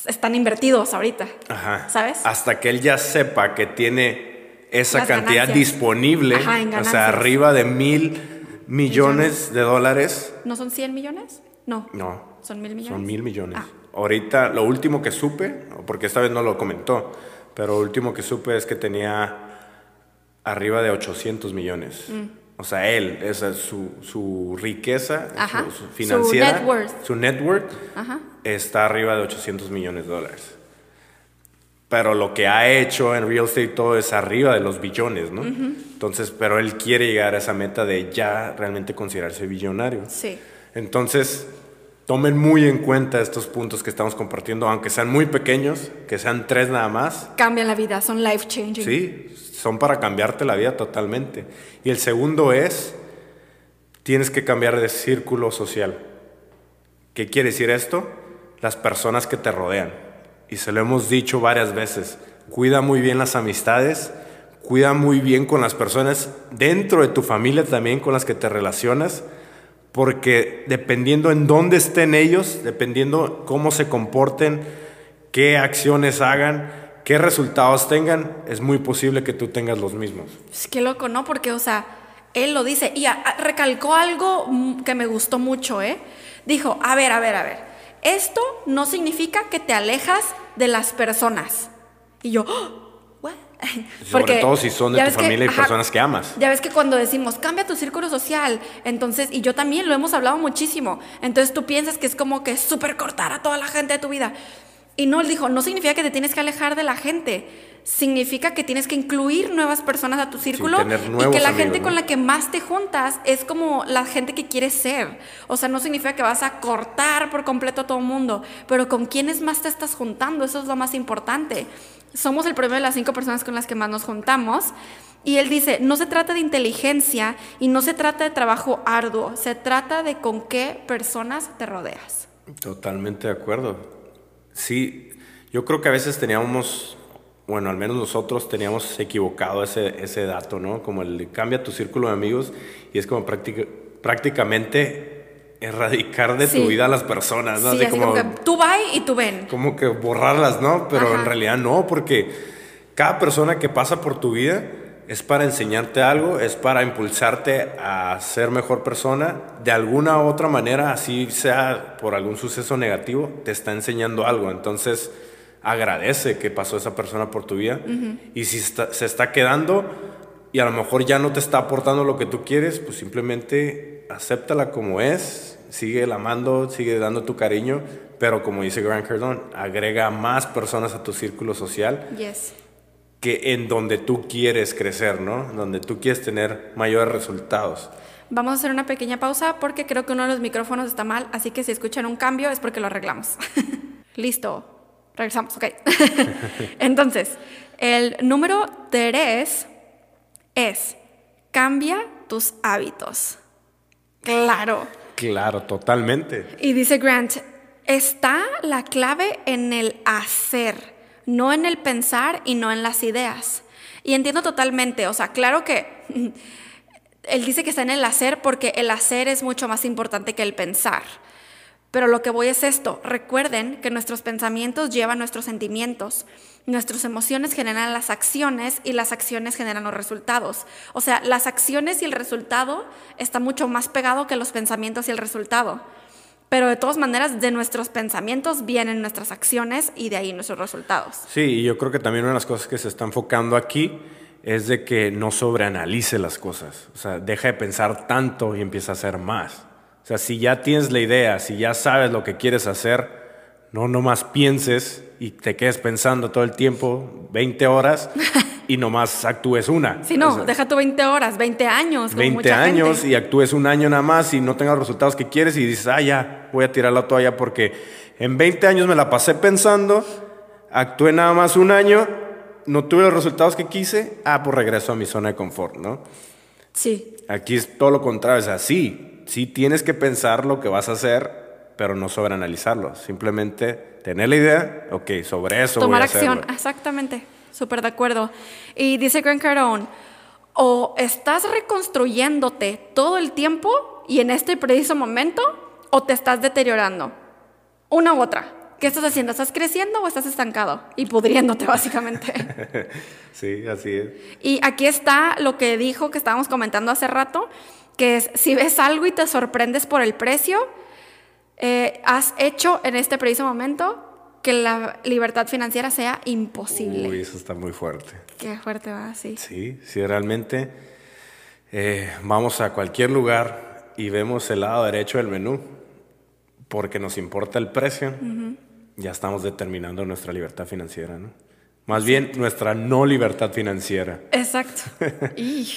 están invertidos ahorita. Ajá. ¿Sabes? Hasta que él ya sepa que tiene esa Las cantidad ganancias. disponible, Ajá, o sea, arriba de mil millones de dólares. ¿No son 100 millones? No. No, ¿Son mil millones? son mil millones. Ah. Ahorita, lo último que supe, porque esta vez no lo comentó, pero lo último que supe es que tenía arriba de 800 millones. O sea, él, esa es su, su riqueza Ajá. su- su Su financiera, net worth. su net worth, Ajá. está arriba de 800 millones de dólares. Pero lo que ha hecho en real estate todo es arriba de los billones, ¿no? Entonces, pero él quiere llegar a esa meta de ya realmente considerarse billonario. Sí. Entonces, tomen muy en cuenta estos puntos que estamos compartiendo, aunque sean muy pequeños, que sean tres nada más. Cambian la vida, son life changing. Sí, son para cambiarte la vida totalmente. Y el segundo es, tienes que cambiar de círculo social. ¿Qué quiere decir esto? Las personas que te rodean. Y se lo hemos dicho varias veces. Cuida muy bien las amistades, cuida muy bien con las personas dentro de tu familia también con las que te relacionas, porque dependiendo en dónde estén ellos, dependiendo cómo se comporten, qué acciones hagan, qué resultados tengan, es muy posible que tú tengas los mismos. Es que loco, ¿no? Porque, o sea, él lo dice y recalcó algo mm, que me gustó mucho, ¿eh? Dijo, a ver, a ver, a ver, esto no significa que te alejas de las personas. Y yo, "Oh, ¿what?" Sobre todo si son de tu que- familia y ajá, personas que amas. Ya ves que cuando decimos, cambia tu círculo social, entonces, y yo también lo hemos hablado muchísimo, entonces tú piensas que es como que súper cortar a toda la gente de tu vida. Y no, él dijo, no significa que te tienes que alejar de la gente, significa que tienes que incluir nuevas personas a tu círculo y que la amigos, gente ¿no? con la que más te juntas es como la gente que quieres ser. O sea, no significa que vas a cortar por completo a todo el mundo, pero con quiénes más te estás juntando, eso es lo más importante. Somos el promedio de las cinco personas con las que más nos juntamos. Y él dice, no se trata de inteligencia y no se trata de trabajo arduo, se trata de con qué personas te rodeas. Totalmente de acuerdo. Sí, yo creo que a veces teníamos, bueno, al menos nosotros teníamos equivocado ese, ese dato, ¿no? Como el cambia tu círculo de amigos y es como práctica- prácticamente erradicar de Sí. tu vida a las personas, ¿no? Sí, así como, que tú vas y tú ven. como que borrarlas, ¿no? Pero Ajá. en realidad no, porque cada persona que pasa por tu vida es para enseñarte algo, es para impulsarte a ser mejor persona. De alguna u otra manera, así sea por algún suceso negativo, te está enseñando algo. Entonces, agradece que pasó esa persona por tu vida. Y si está- se está quedando y a lo mejor ya no te está aportando lo que tú quieres, pues simplemente acéptala como es, sigue la amando, sigue dando tu cariño, pero como dice Grant Cardone, agrega más personas a tu círculo social Yes. que en donde tú quieres crecer, ¿no? Donde tú quieres tener mayores resultados. Vamos a hacer una pequeña pausa porque creo que uno de los micrófonos está mal, así que si escuchan un cambio es porque lo arreglamos. Listo, regresamos, ok. Entonces, el número tres es cambia tus hábitos. Claro. Claro, totalmente. Y dice Grant, está la clave en el hacer, no en el pensar y no en las ideas. Y entiendo totalmente, o sea, claro que él dice que está en el hacer porque el hacer es mucho más importante que el pensar. Pero lo que voy es esto, recuerden que nuestros pensamientos llevan nuestros sentimientos, nuestras emociones generan las acciones y las acciones generan los resultados. O sea, las acciones y el resultado está mucho más pegado que los pensamientos y el resultado. Pero de todas maneras, de nuestros pensamientos vienen nuestras acciones y de ahí nuestros resultados. Sí, y yo creo que también una de las cosas que se está enfocando aquí es de que no sobreanalice las cosas. O sea, deja de pensar tanto y empieza a hacer más. Sea, si ya tienes la idea, si ya sabes lo que quieres hacer, no nomás pienses y te quedes pensando todo el tiempo, 20 horas, y nomás actúes una. Si no, O sea, deja tu 20 horas, 20 años. como 20 mucha años gente. y actúes un año nada más y no tengas los resultados que quieres y dices, ah, ya, voy a tirar la toalla porque en 20 años me la pasé pensando, actué nada más un año, no tuve los resultados que quise, ah, pues regreso a mi zona de confort, ¿no? Sí, Aquí es todo lo contrario, es así, sí tienes que pensar lo que vas a hacer pero no sobreanalizarlo. Simplemente tener la idea, ok, sobre eso. Tomar voy a acción, hacerlo. exactamente. Súper de acuerdo. Y dice Grant Cardone, o estás reconstruyéndote todo el tiempo y en este preciso momento, o te estás deteriorando. Una u otra. ¿Qué estás haciendo? ¿Estás creciendo o estás estancado? Y pudriéndote, básicamente. Sí, así es. Y aquí está lo que dijo que estábamos comentando hace rato, que es, si ves algo y te sorprendes por el precio, eh, has hecho en este preciso momento que la libertad financiera sea imposible. Uy, eso está muy fuerte. Qué fuerte va, sí. Sí, sí, realmente eh, vamos a cualquier lugar y vemos el lado derecho del menú porque nos importa el precio, ya estamos determinando nuestra libertad financiera, ¿no? Más bien nuestra no libertad financiera. Exacto. Y,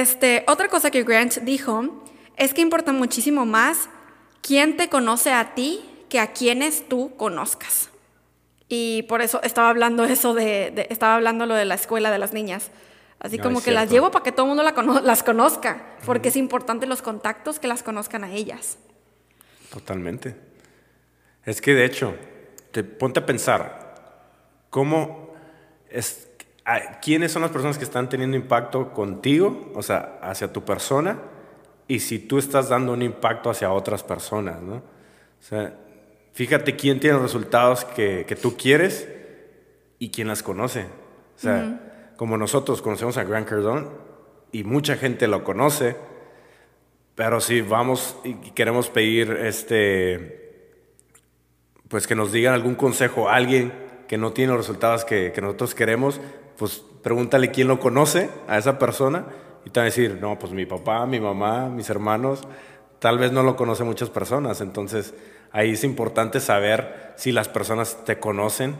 este, otra cosa que Grant dijo es que importa muchísimo más quién te conoce a ti que a quienes tú conozcas. Y por eso estaba hablando eso de, de- estaba hablando lo de la escuela de las niñas. Así No, como que las llevo para que todo el mundo la cono- las conozca, porque es importante los contactos que las conozcan a ellas. Totalmente. Es que de hecho, te, ponte a pensar, ¿cómo es, ¿quiénes son las personas que están teniendo impacto contigo, o sea, hacia tu persona, y si tú estás dando un impacto hacia otras personas, ¿no? O sea, fíjate quién tiene los resultados que, que tú quieres y quién las conoce. O sea, como nosotros conocemos a Grant Cardone y mucha gente lo conoce, pero si vamos y queremos pedir este, pues que nos digan algún consejo a alguien que no tiene los resultados que, que nosotros queremos, pues pregúntale quién lo conoce a esa persona y te van a decir, no, pues mi papá, mi mamá, mis hermanos, tal vez no lo conocen muchas personas. Entonces ahí es importante saber si las personas te conocen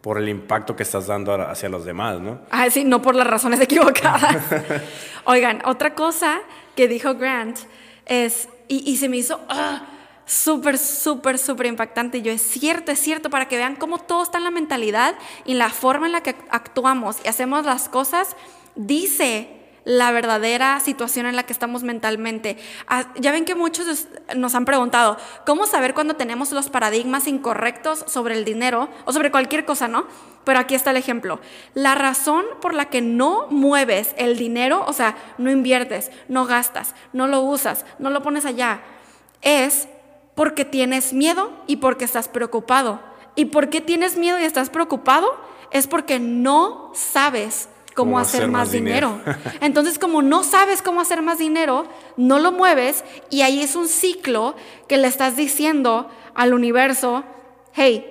por el impacto que estás dando hacia los demás, ¿no? Ah, sí, no por las razones equivocadas. Oigan, otra cosa que dijo Grant es, y, y se me hizo ah, súper, súper, súper impactante. Yo, es cierto, es cierto, para que vean cómo todo está en la mentalidad y la forma en la que actuamos y hacemos las cosas, dice la verdadera situación en la que estamos mentalmente. Ah, ya ven que muchos nos han preguntado, ¿cómo saber cuando tenemos los paradigmas incorrectos sobre el dinero o sobre cualquier cosa, no? Pero aquí está el ejemplo. La razón por la que no mueves el dinero, o sea, no inviertes, no gastas, no lo usas, no lo pones allá, es porque tienes miedo y porque estás preocupado. ¿Y por qué tienes miedo y estás preocupado? Es porque no sabes cómo, hacer, más dinero. Entonces, como no sabes cómo hacer más dinero, no lo mueves y ahí es un ciclo que le estás diciendo al universo, hey,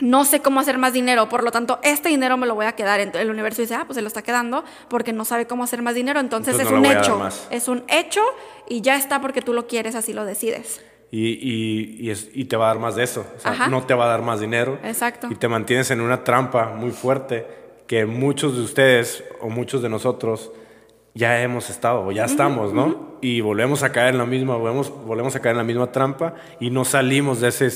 no sé cómo hacer más dinero, por lo tanto, este dinero me lo voy a quedar. Entonces, el universo dice, ah, pues se lo está quedando porque no sabe cómo hacer más dinero. Entonces, Entonces, es no un hecho. Es un hecho y ya está porque tú lo quieres, así lo decides. Y, y- y es- y te va a dar más de eso. O sea, no te va a dar más dinero. Exacto. Y te mantienes en una trampa muy fuerte que muchos de ustedes o muchos de nosotros ya hemos estado o ya estamos, ¿no? Y volvemos a caer en la misma, volvemos, volvemos a caer en la misma trampa y no salimos de ese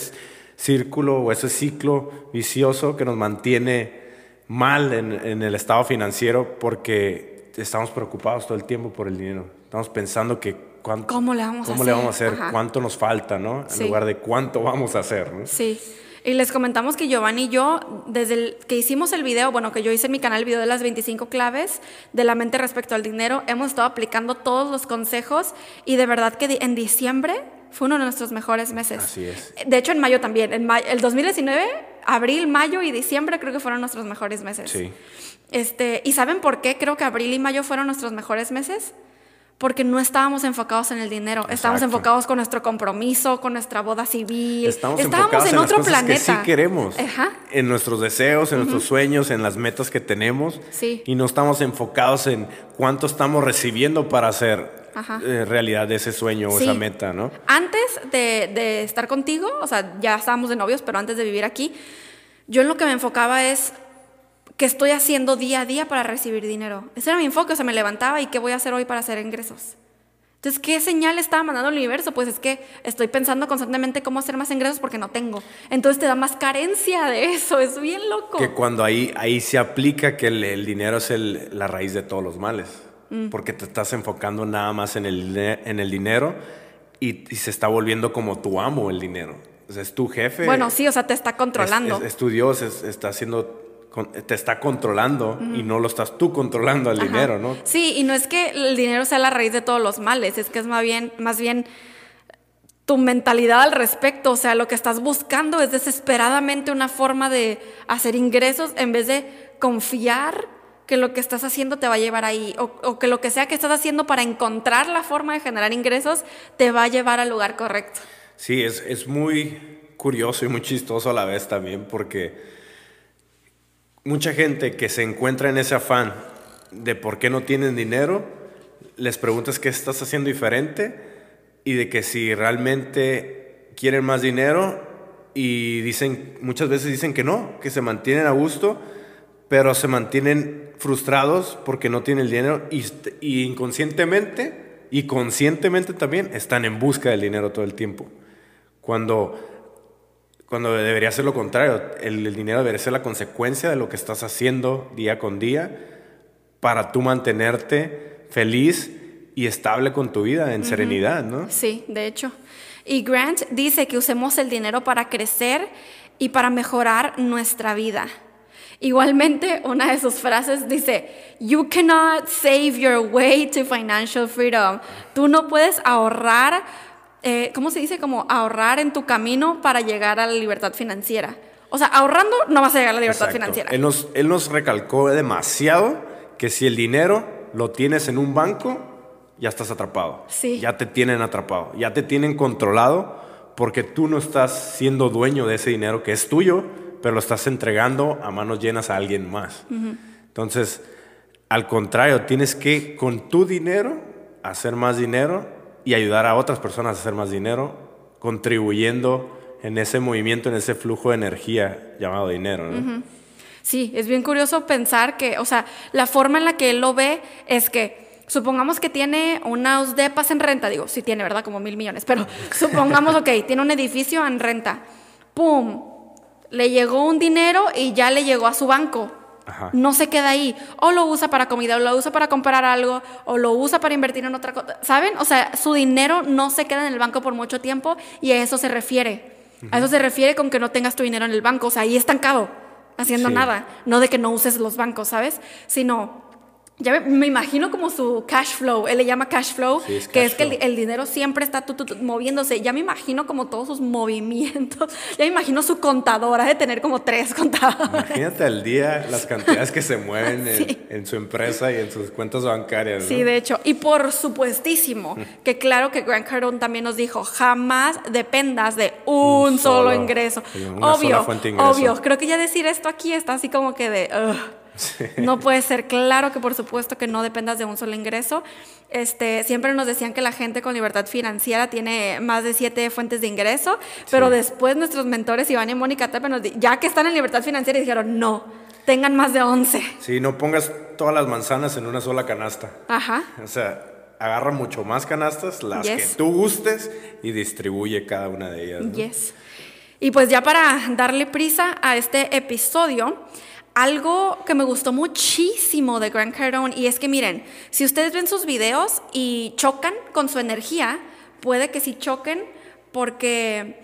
círculo o ese ciclo vicioso que nos mantiene mal en, en el estado financiero porque estamos preocupados todo el tiempo por el dinero. Estamos pensando que cuánto, ¿Cómo le vamos a cómo le hacer? vamos a hacer, Ajá. cuánto nos falta, ¿no? En Sí. lugar de cuánto vamos a hacer, ¿no? Sí. Y les comentamos que Giovanni y yo, desde el que hicimos el video, bueno, que yo hice en mi canal el video de las 25 claves de la mente respecto al dinero, hemos estado aplicando todos los consejos y de verdad que en diciembre fue uno de nuestros mejores meses. Así es. De hecho, en mayo también. En ma- el 2019, abril, mayo y diciembre creo que fueron nuestros mejores meses. Sí. Este, ¿Y saben por qué creo que abril y mayo fueron nuestros mejores meses? Porque no estábamos enfocados en el dinero, estábamos Exacto. enfocados con nuestro compromiso, con nuestra boda civil. Estamos estábamos enfocados en en, otro las cosas planeta. que sí queremos, Ajá. en nuestros deseos, en nuestros sueños, en las metas que tenemos, Sí. y no estamos enfocados en cuánto estamos recibiendo para hacer eh, realidad ese sueño o esa meta, ¿no? Antes de, de estar contigo, o sea, ya estábamos de novios, pero antes de vivir aquí, yo en lo que me enfocaba es qué estoy haciendo día a día para recibir dinero. Ese era mi enfoque, o sea, me levantaba y qué voy a hacer hoy para hacer ingresos. Entonces, ¿qué señal estaba mandando el universo? Pues es que estoy pensando constantemente cómo hacer más ingresos porque no tengo. Entonces te da más carencia de eso, es bien loco. Que cuando ahí, ahí se aplica que el, el dinero es el- la raíz de todos los males, Mm. porque te estás enfocando nada más en el, en el dinero y, y se está volviendo como tu amo el dinero. O sea, es tu jefe. Bueno, sí, o sea, te está controlando. Es, es- es tu Dios, es- está haciendo, te está controlando y no lo estás tú controlando al Ajá. dinero, ¿no? Sí, y no es que el dinero sea la raíz de todos los males, es que es más bien, más bien tu mentalidad al respecto, o sea, lo que estás buscando es desesperadamente una forma de hacer ingresos en vez de confiar que lo que estás haciendo te va a llevar ahí, o, o que lo que sea que estás haciendo para encontrar la forma de generar ingresos te va a llevar al lugar correcto. Sí, es, es muy curioso y muy chistoso a la vez también porque mucha gente que se encuentra en ese afán de por qué no tienen dinero, les preguntas qué estás haciendo diferente y de que si realmente quieren más dinero y dicen, muchas veces dicen que no, que se mantienen a gusto, pero se mantienen frustrados porque no tienen el dinero y, y inconscientemente y conscientemente también están en busca del dinero todo el tiempo. Cuando, cuando debería ser lo contrario, el, el dinero debería ser la consecuencia de lo que estás haciendo día con día para tú mantenerte feliz y estable con tu vida en serenidad, ¿no? Sí, de hecho. Y Grant dice que usemos el dinero para crecer y para mejorar nuestra vida. Igualmente, una de sus frases dice, You cannot save your way to financial freedom. Tú no puedes ahorrar, eh, ¿cómo se dice? Como ahorrar en tu camino para llegar a la libertad financiera. O sea, ahorrando no vas a llegar a la libertad Exacto. financiera. Él nos, él nos recalcó demasiado que si el dinero lo tienes en un banco, ya estás atrapado. Sí. Ya te tienen atrapado, ya te tienen controlado porque tú no estás siendo dueño de ese dinero que es tuyo, pero lo estás entregando a manos llenas a alguien más. Entonces, al contrario, tienes que con tu dinero hacer más dinero y ayudar a otras personas a hacer más dinero, contribuyendo en ese movimiento, en ese flujo de energía llamado dinero. ¿no? Sí, es bien curioso pensar que, o sea, la forma en la que él lo ve es que, supongamos que tiene unos depas en renta, digo, sí tiene, ¿verdad? Como mil millones, pero supongamos, ok, tiene un edificio en renta, ¡pum! Le llegó un dinero y ya le llegó a su banco. Ajá. No se queda ahí. O lo usa para comida, o lo usa para comprar algo, o lo usa para invertir en otra cosa. ¿Saben? O sea, su dinero no se queda en el banco por mucho tiempo y a eso se refiere. A eso se refiere con que no tengas tu dinero en el banco. O sea, ahí estancado, haciendo Sí. nada. No de que no uses los bancos, ¿sabes? Sino, ya me, me imagino como su cash flow. Él le llama cash flow, Sí, es que cash es que el, dinero siempre está tu, tu, tu, moviéndose. Ya me imagino como todos sus movimientos. Ya me imagino su contadora de tener como tres contadores. Imagínate al día las cantidades que se mueven en, Sí. en su empresa y en sus cuentas bancarias. ¿no? Sí, de hecho. Y por supuestísimo, que claro que Grant Cardone también nos dijo, jamás dependas de un, Un solo, solo- ingreso. obvio, obvio. Creo que ya decir esto aquí está así como que de... No puede ser claro que por supuesto que no dependas de un solo ingreso. Este, siempre nos decían que la gente con libertad financiera tiene más de siete fuentes de ingreso, pero después nuestros mentores Iván y Mónica Tepe nos ya que están en libertad financiera dijeron, no, tengan más de 11. Sí, no pongas todas las manzanas en una sola canasta. Ajá. O sea, agarra mucho más canastas, las Yes. que tú gustes, y distribuye cada una de ellas. ¿no? Yes. Y pues ya para darle prisa a este episodio, algo que me gustó muchísimo de Grant Cardone, y es que miren, si ustedes ven sus videos y chocan con su energía, puede que sí choquen porque...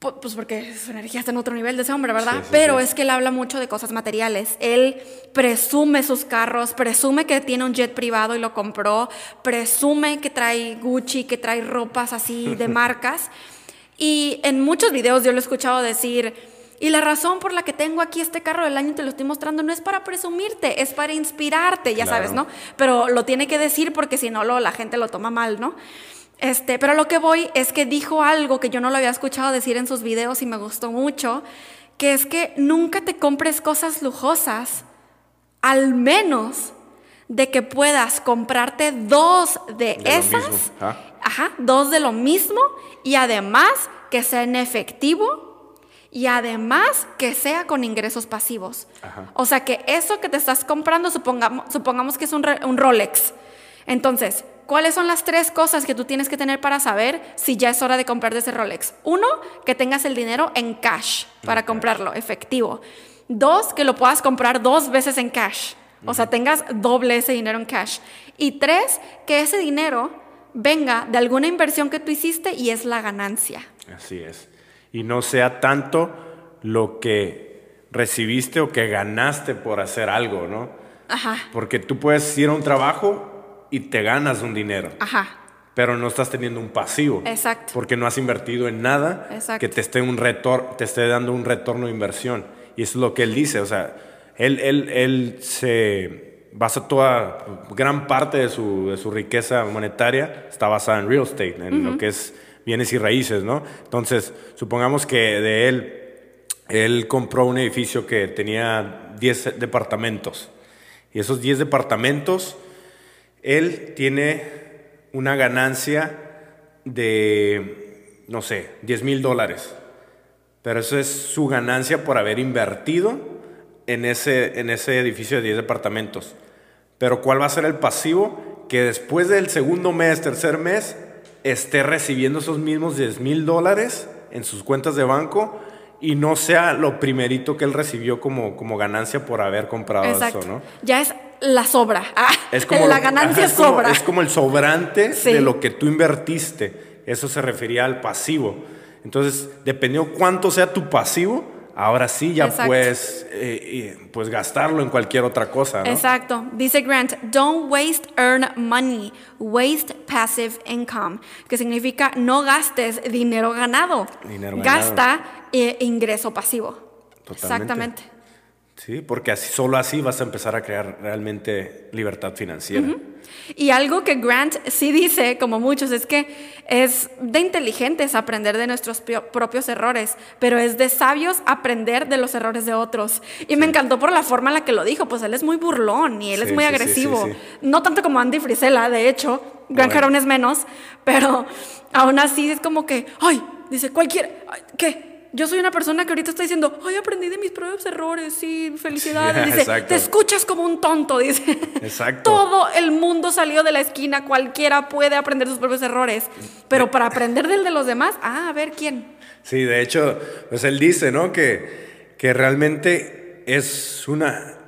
pu- Pues porque su energía está en otro nivel de ese hombre, ¿verdad? Sí, sí, Pero sí. es que él habla mucho de cosas materiales. Él presume sus carros, presume que tiene un jet privado y lo compró, presume que trae Gucci, que trae ropas así de marcas. Y en muchos videos yo lo he escuchado decir, y la razón por la que tengo aquí este carro del año y te lo estoy mostrando no es para presumirte, es para inspirarte, ya Claro. sabes, ¿no? Pero lo tiene que decir porque si no, lo, la gente lo toma mal, ¿no? Este, pero lo que voy es que dijo algo que yo no lo había escuchado decir en sus videos y me gustó mucho, que es que nunca te compres cosas lujosas, al menos de que puedas comprarte dos de, esas, ajá, dos de lo mismo y además que sea en efectivo y además que sea con ingresos pasivos. Ajá. O sea que eso que te estás comprando, supongamos, supongamos que es un, Rolex. Entonces, ¿cuáles son las tres cosas que tú tienes que tener para saber si ya es hora de comprar de ese Rolex? Uno, que tengas el dinero en cash para comprarlo, efectivo. Dos, que lo puedas comprar dos veces en cash. O sea, tengas doble ese dinero en cash. Y tres, que ese dinero venga de alguna inversión que tú hiciste y es la ganancia. Así es. Y no sea tanto lo que recibiste o que ganaste por hacer algo, ¿no? Ajá. Porque tú puedes ir a un trabajo y te ganas un dinero. Ajá. Pero no estás teniendo un pasivo. Exacto. Porque no has invertido en nada Exacto. que te esté, un retor te esté dando un retorno de inversión. Y eso es lo que él dice. O sea, él, él, él se basa toda, gran parte de su, de su riqueza monetaria está basada en real estate, en lo que es bienes y raíces, ¿no? Entonces, supongamos que de él, él compró un edificio que tenía 10 departamentos. Y esos 10 departamentos, él tiene una ganancia de, no sé, 10 mil dólares. Pero eso es su ganancia por haber invertido en ese, en ese edificio de 10 departamentos. Pero ¿cuál va a ser el pasivo? Que después del segundo mes, tercer mes, esté recibiendo esos mismos 10 mil dólares en sus cuentas de banco y no sea lo primerito que él recibió como, como ganancia por haber comprado Exacto. eso, ¿no? Ya es la sobra. Ah, Es como la lo- ganancia ajá, es como- sobra. es como el sobrante Sí. de lo que tú invertiste. Eso se refería al pasivo. Entonces, dependiendo cuánto sea tu pasivo, ahora sí ya Exacto. puedes eh, pues gastarlo en cualquier otra cosa. ¿no? Exacto. Dice Grant, don't waste earn money, waste passive income, que significa no gastes dinero ganado. Dinero Gasta eh, ingreso pasivo. Totalmente. Exactamente. Sí, porque así, solo así vas a empezar a crear realmente libertad financiera. Y algo que Grant sí dice, como muchos, es que es de inteligentes aprender de nuestros pio- propios errores, pero es de sabios aprender de los errores de otros. Y me encantó por la forma en la que lo dijo, pues él es muy burlón y él es muy sí, agresivo. No tanto como Andy Frisella, de hecho, Grant. Cardone es menos, pero aún así es como que, ay, dice cualquiera, ay, ¿qué? Yo soy una persona que ahorita está diciendo, ay, aprendí de mis propios errores, sí, felicidades. Dice, exacto. te escuchas como un tonto, dice. Exacto. Todo el mundo salió de la esquina, cualquiera puede aprender sus propios errores, pero para aprender del de los demás, ah, a ver quién. Sí, de hecho, pues él dice, ¿no? Que, que realmente es una.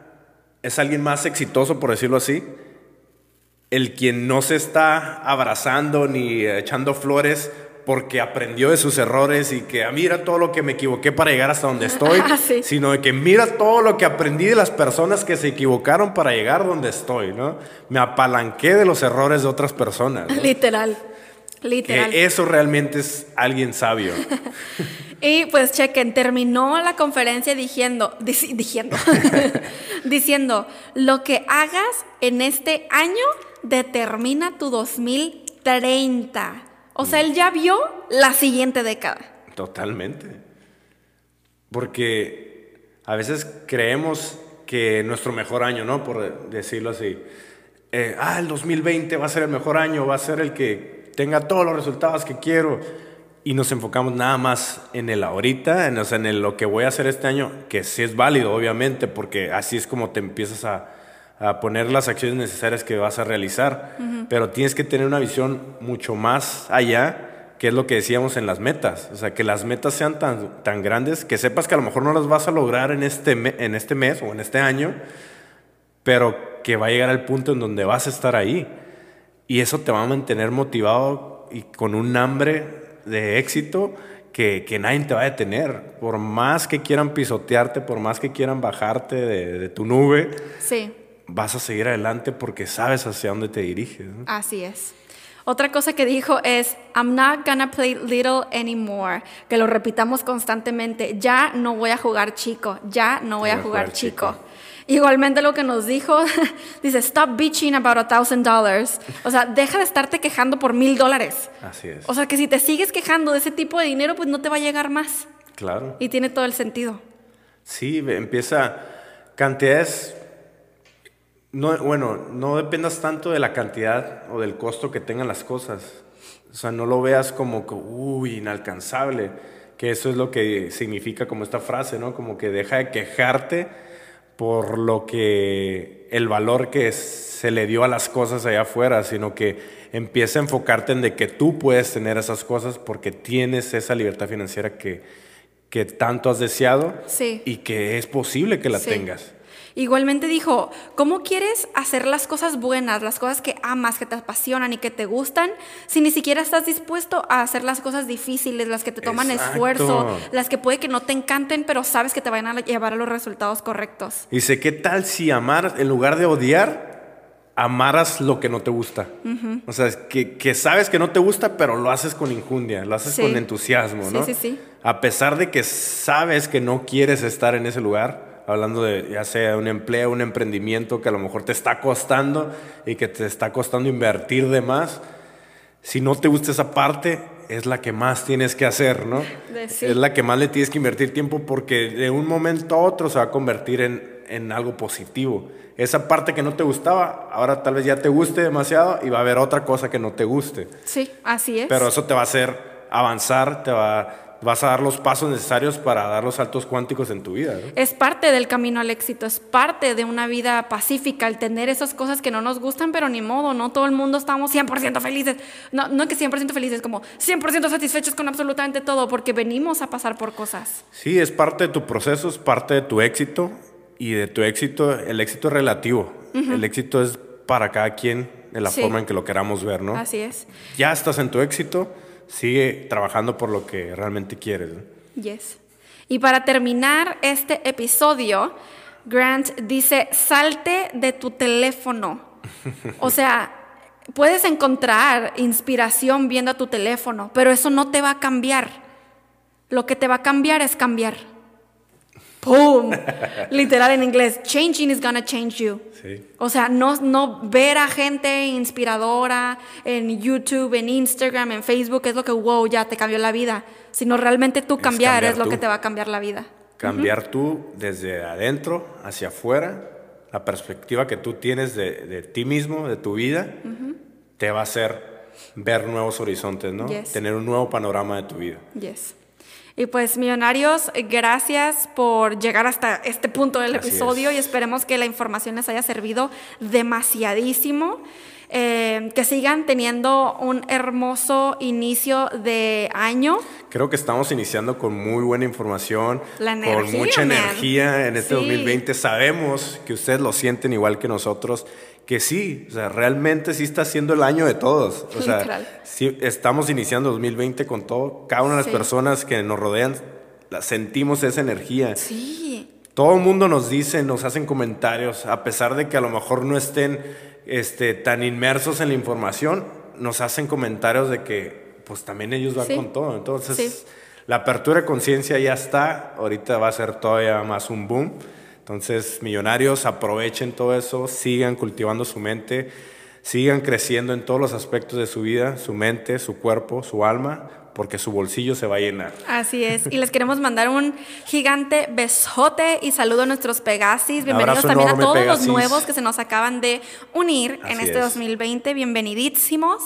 es alguien más exitoso, por decirlo así. El quien no se está abrazando ni echando flores porque aprendió de sus errores y que ah, mira todo lo que me equivoqué para llegar hasta donde estoy, Ah, sí. sino de que mira todo lo que aprendí de las personas que se equivocaron para llegar donde estoy, ¿no? Me apalanqué de los errores de otras personas. ¿no? Literal, literal. Que eso realmente es alguien sabio. Y pues chequen, terminó la conferencia diciendo, dici- diciendo, diciendo, lo que hagas en este año determina tu 2030. O sea, él ya vio la siguiente década. Totalmente. Porque a veces creemos que nuestro mejor año, ¿no? Por decirlo así. eh, ah, el 2020 va a ser el mejor año, va a ser el que tenga todos los resultados que quiero. Y nos enfocamos nada más en el ahorita, en, o sea, en el- lo que voy a hacer este año, que sí es válido, obviamente, porque así es como te empiezas a, a poner las acciones necesarias que vas a realizar. Pero tienes que tener una visión mucho más allá, que es lo que decíamos en las metas. O sea, que las metas sean tan, tan grandes que sepas que a lo mejor no las vas a lograr en este, me- en este mes o en este año, pero que va a llegar al punto en donde vas a estar ahí. Y eso te va a mantener motivado y con un hambre de éxito que, que nadie te va a detener. Por más que quieran pisotearte, por más que quieran bajarte de, de tu nube, Sí. Vas a seguir adelante porque sabes hacia dónde te diriges. ¿no? Así es. Otra cosa que dijo es, I'm not gonna play little anymore. Que lo repitamos constantemente. Ya no voy a jugar chico. Ya no voy a jugar chico. Igualmente lo que nos dijo, dice, stop bitching about a thousand dollars. O sea, deja de estarte quejando por mil dólares. Así es. O sea, que si te sigues quejando de ese tipo de dinero, pues no te va a llegar más. Claro. Y tiene todo el sentido. Sí, empieza cantidades. No, bueno, no dependas tanto de la cantidad o del costo que tengan las cosas. O sea, no lo veas como que, uy, inalcanzable. Que eso es lo que significa como esta frase, ¿no? Como que deja de quejarte por lo que el valor que se le dio a las cosas allá afuera, sino que empieza a enfocarte en de que tú puedes tener esas cosas porque tienes esa libertad financiera que, que tanto has deseado Sí. y que es posible que la Sí. tengas. Igualmente dijo, ¿cómo quieres hacer las cosas buenas, las cosas que amas, que te apasionan y que te gustan, si ni siquiera estás dispuesto a hacer las cosas difíciles, las que te toman Exacto. esfuerzo, las que puede que no te encanten, pero sabes que te van a llevar a los resultados correctos? Dice, ¿qué tal si amar, en lugar de odiar, amaras lo que no te gusta? O sea, que, que sabes que no te gusta, pero lo haces con injundia, lo haces Sí. con entusiasmo, Sí, ¿no? sí, sí. A pesar de que sabes que no quieres estar en ese lugar, hablando de ya sea un empleo, un emprendimiento que a lo mejor te está costando y que te está costando invertir de más, si no te gusta esa parte, es la que más tienes que hacer, ¿no? Sí. Es la que más le tienes que invertir tiempo porque de un momento a otro se va a convertir en, en algo positivo. Esa parte que no te gustaba, ahora tal vez ya te guste demasiado y va a haber otra cosa que no te guste. Sí, así es. Pero eso te va a hacer avanzar, te va, vas a dar los pasos necesarios para dar los saltos cuánticos en tu vida. ¿no? Es parte del camino al éxito, es parte de una vida pacífica, el tener esas cosas que no nos gustan, pero ni modo, no todo el mundo estamos 100% felices. No, no que 100% felices, como 100% satisfechos con absolutamente todo, porque venimos a pasar por cosas. Sí, es parte de tu proceso, es parte de tu éxito y de tu éxito, el éxito es relativo. El éxito es para cada quien de la Sí. forma en que lo queramos ver, ¿no? Así es. Ya estás en tu éxito, sigue trabajando por lo que realmente quieres. Yes. Y para terminar este episodio, Grant dice, salte de tu teléfono. O sea, puedes encontrar inspiración viendo tu teléfono, pero eso no te va a cambiar. Lo que te va a cambiar es cambiar. ¡Pum! Literal en inglés, changing is gonna change you. Sí. O sea, no, no ver a gente inspiradora en YouTube, en Instagram, en Facebook es lo que, wow, ya te cambió la vida. Sino realmente tú Es cambiar, cambiar es lo tú. que te va a cambiar la vida. Cambiar tú desde adentro hacia afuera, la perspectiva que tú tienes de, de ti mismo, de tu vida, te va a hacer ver nuevos horizontes, ¿no? Yes. Tener un nuevo panorama de tu vida. Yes. Y pues, millonarios, gracias por llegar hasta este punto del Así episodio es. y esperemos que la información les haya servido demasiadísimo. Eh, que sigan teniendo un hermoso inicio de año. Creo que estamos iniciando con muy buena información, La con mucha man. energía en este Sí. 2020. Sabemos que ustedes lo sienten igual que nosotros, que sí, o sea, realmente sí está siendo el año de todos. O sea, Literal. sí, estamos iniciando 2020 con todo. Cada una de las Sí. personas que nos rodean, sentimos esa energía. Sí. Todo el mundo nos dice, nos hacen comentarios, a pesar de que a lo mejor no estén este, tan inmersos en la información, nos hacen comentarios de que pues también ellos van Sí. con todo. Entonces, Sí. la apertura de conciencia ya está, ahorita va a ser todavía más un boom. Entonces, millonarios, aprovechen todo eso, sigan cultivando su mente, sigan creciendo en todos los aspectos de su vida, su mente, su cuerpo, su alma, porque su bolsillo se va a llenar. Así es. Y les queremos mandar un gigante besote y saludo a nuestros Pegasis. Bienvenidos también a todos Pegasis. los nuevos que se nos acaban de unir en este es. 2020. Bienvenidísimos.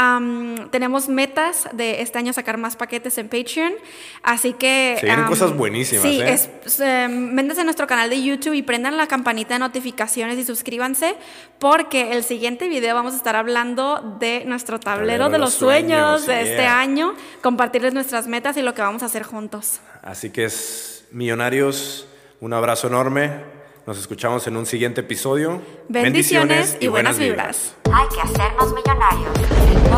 Am, tenemos metas de este año sacar más paquetes en Patreon. Así que. Se vienen cosas buenísimas, Sí, ¿eh? es, eh, métanse a nuestro canal de YouTube y prendan la campanita de notificaciones y suscríbanse porque el siguiente video vamos a estar hablando de nuestro tablero, de los sueños, de este año, compartirles nuestras metas y lo que vamos a hacer juntos. Así que es, millonarios, un abrazo enorme. Nos escuchamos en un siguiente episodio. Bendiciones y buenas vibras. Hay que hacernos millonarios.